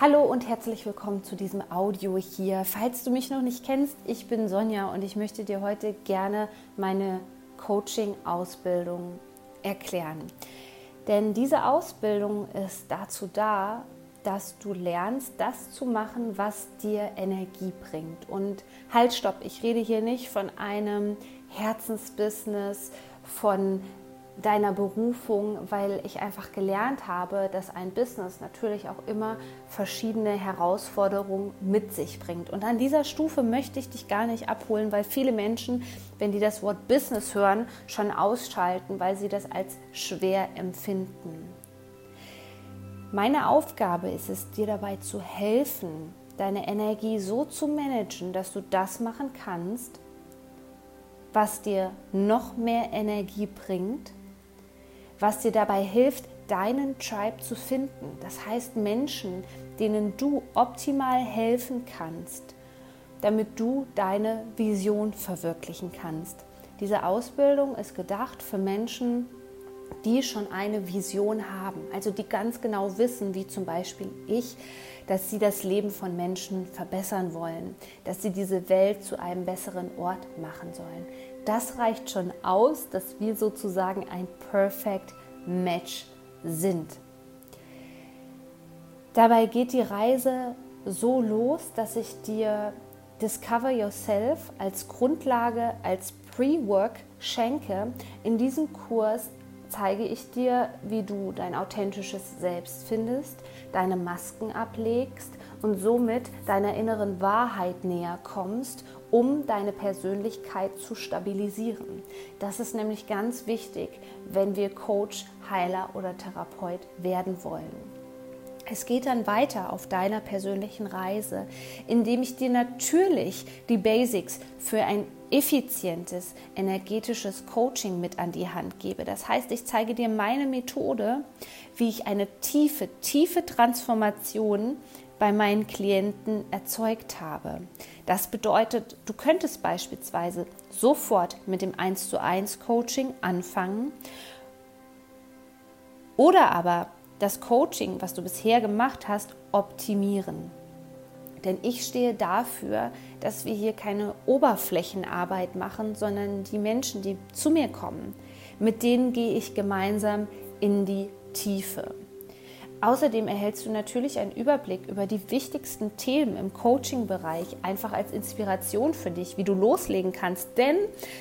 Hallo und herzlich willkommen zu diesem Audio hier. Falls du mich noch nicht kennst, ich bin Sonja und ich möchte dir heute gerne meine Coaching-Ausbildung erklären. Denn diese Ausbildung ist dazu da, dass du lernst, das zu machen, was dir Energie bringt. Und halt, stopp, ich rede hier nicht von einem Herzensbusiness, von deiner Berufung, weil ich einfach gelernt habe, dass ein Business natürlich auch immer verschiedene Herausforderungen mit sich bringt. Und an dieser Stufe möchte ich dich gar nicht abholen, weil viele Menschen, wenn die das Wort Business hören, schon ausschalten, weil sie das als schwer empfinden. Meine Aufgabe ist es, dir dabei zu helfen, deine Energie so zu managen, dass du das machen kannst, was dir noch mehr Energie bringt was dir dabei hilft, deinen Tribe zu finden. Das heißt Menschen, denen du optimal helfen kannst, damit du deine Vision verwirklichen kannst. Diese Ausbildung ist gedacht für Menschen, die schon eine Vision haben, also die ganz genau wissen, wie zum Beispiel ich, dass sie das Leben von Menschen verbessern wollen, dass sie diese Welt zu einem besseren Ort machen sollen. Das reicht schon aus, dass wir sozusagen ein Perfect Match sind. Dabei geht die Reise so los, dass ich dir Discover Yourself als Grundlage, als Pre-Work schenke. In diesem Kurs zeige ich dir, wie du dein authentisches Selbst findest, deine Masken ablegst und somit deiner inneren Wahrheit näher kommst, um deine Persönlichkeit zu stabilisieren. Das ist nämlich ganz wichtig, wenn wir Coach, Heiler oder Therapeut werden wollen. Es geht dann weiter auf deiner persönlichen Reise, indem ich dir natürlich die Basics für ein effizientes energetisches Coaching mit an die Hand gebe. Das heißt, ich zeige dir meine Methode, wie ich eine tiefe, tiefe Transformation bei meinen Klienten erzeugt habe. Das bedeutet, du könntest beispielsweise sofort mit dem 1 zu 1 Coaching anfangen oder aber das Coaching, was du bisher gemacht hast, optimieren. Denn ich stehe dafür, dass wir hier keine Oberflächenarbeit machen, sondern die Menschen, die zu mir kommen, mit denen gehe ich gemeinsam in die Tiefe. Außerdem erhältst du natürlich einen Überblick über die wichtigsten Themen im Coaching-Bereich, einfach als Inspiration für dich, wie du loslegen kannst. Denn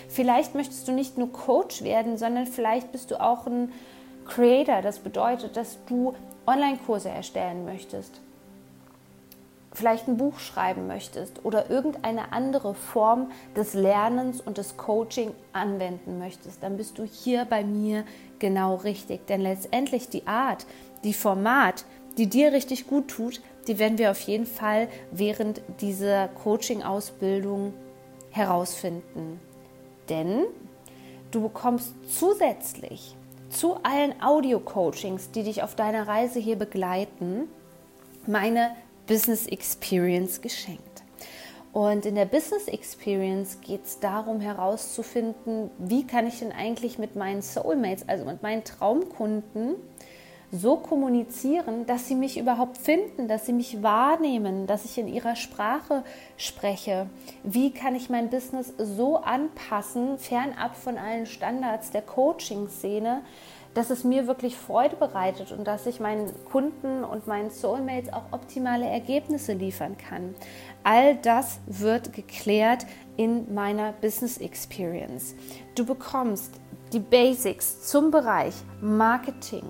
vielleicht möchtest du nicht nur Coach werden, sondern vielleicht bist du auch ein Creator. Das bedeutet, dass du Online-Kurse erstellen möchtest vielleicht ein Buch schreiben möchtest oder irgendeine andere Form des Lernens und des Coaching anwenden möchtest, dann bist du hier bei mir genau richtig. Denn letztendlich die Art, die Format, die dir richtig gut tut, die werden wir auf jeden Fall während dieser Coaching-Ausbildung herausfinden. Denn du bekommst zusätzlich zu allen Audio-Coachings, die dich auf deiner Reise hier begleiten, meine Business Experience geschenkt. Und in der Business Experience geht es darum herauszufinden, wie kann ich denn eigentlich mit meinen Soulmates, also mit meinen Traumkunden, so kommunizieren, dass sie mich überhaupt finden, dass sie mich wahrnehmen, dass ich in ihrer Sprache spreche. Wie kann ich mein Business so anpassen, fernab von allen Standards der Coaching-Szene, dass es mir wirklich Freude bereitet und dass ich meinen Kunden und meinen Soulmates auch optimale Ergebnisse liefern kann. All das wird geklärt in meiner Business Experience. Du bekommst die Basics zum Bereich Marketing,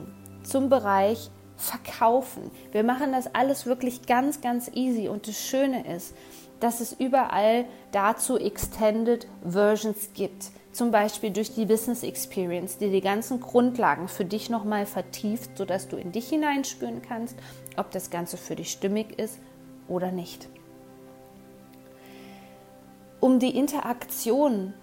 zum Bereich Verkaufen. Wir machen das alles wirklich ganz, ganz easy und das Schöne ist, dass es überall dazu Extended Versions gibt zum Beispiel durch die Business Experience, die die ganzen Grundlagen für dich nochmal vertieft, sodass du in dich hineinspüren kannst, ob das Ganze für dich stimmig ist oder nicht. Um die Interaktion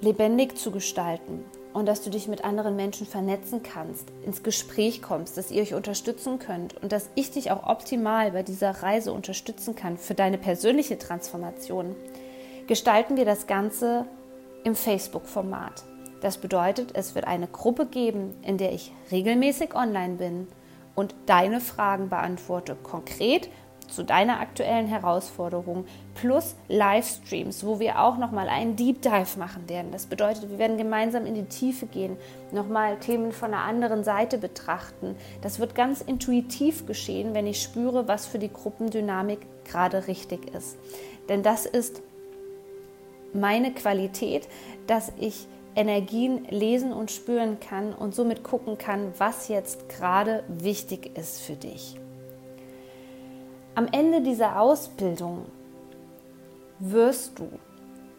lebendig zu gestalten und dass du dich mit anderen Menschen vernetzen kannst, ins Gespräch kommst, dass ihr euch unterstützen könnt und dass ich dich auch optimal bei dieser Reise unterstützen kann für deine persönliche Transformation, gestalten wir das Ganze im Facebook-Format. Das bedeutet, es wird eine Gruppe geben, in der ich regelmäßig online bin und deine Fragen beantworte, konkret zu deiner aktuellen Herausforderung plus Livestreams, wo wir auch nochmal einen Deep Dive machen werden. Das bedeutet, wir werden gemeinsam in die Tiefe gehen, nochmal Themen von einer anderen Seite betrachten. Das wird ganz intuitiv geschehen, wenn ich spüre, was für die Gruppendynamik gerade richtig ist. Denn das ist meine Qualität, dass ich Energien lesen und spüren kann und somit gucken kann, was jetzt gerade wichtig ist für dich. Am Ende dieser Ausbildung wirst du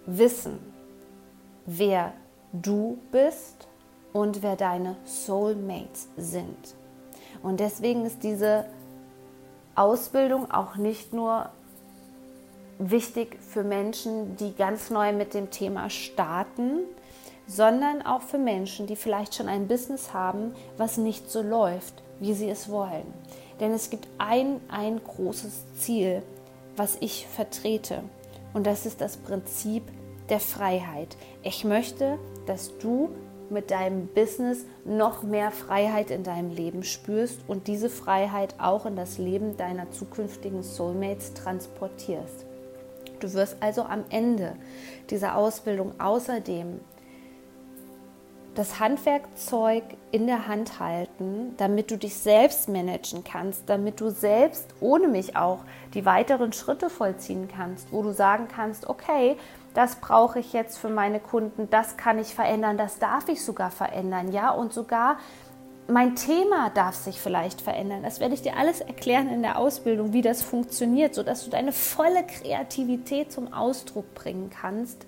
wissen, wer du bist und wer deine Soulmates sind. Und deswegen ist diese Ausbildung auch nicht nur wichtig für Menschen, die ganz neu mit dem Thema starten, sondern auch für Menschen, die vielleicht schon ein Business haben, was nicht so läuft, wie sie es wollen. Denn es gibt ein, ein großes Ziel, was ich vertrete. Und das ist das Prinzip der Freiheit. Ich möchte, dass du mit deinem Business noch mehr Freiheit in deinem Leben spürst und diese Freiheit auch in das Leben deiner zukünftigen Soulmates transportierst. Du wirst also am Ende dieser Ausbildung außerdem das Handwerkzeug in der Hand halten, damit du dich selbst managen kannst, damit du selbst ohne mich auch die weiteren Schritte vollziehen kannst, wo du sagen kannst, okay, das brauche ich jetzt für meine Kunden, das kann ich verändern, das darf ich sogar verändern, ja, und sogar mein Thema darf sich vielleicht verändern. Das werde ich dir alles erklären in der Ausbildung, wie das funktioniert, sodass du deine volle Kreativität zum Ausdruck bringen kannst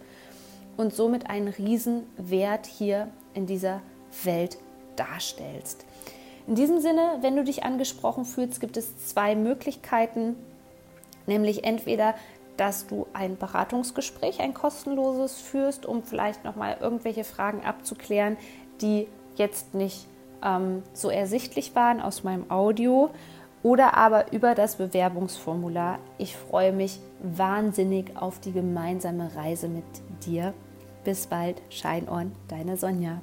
und somit einen Riesenwert hier in dieser Welt darstellst. In diesem Sinne, wenn du dich angesprochen fühlst, gibt es zwei Möglichkeiten, nämlich entweder, dass du ein Beratungsgespräch, ein kostenloses führst, um vielleicht nochmal irgendwelche Fragen abzuklären, die jetzt nicht ähm, so ersichtlich waren aus meinem Audio oder aber über das Bewerbungsformular. Ich freue mich wahnsinnig auf die gemeinsame Reise mit dir. Bis bald, Shine deine Sonja.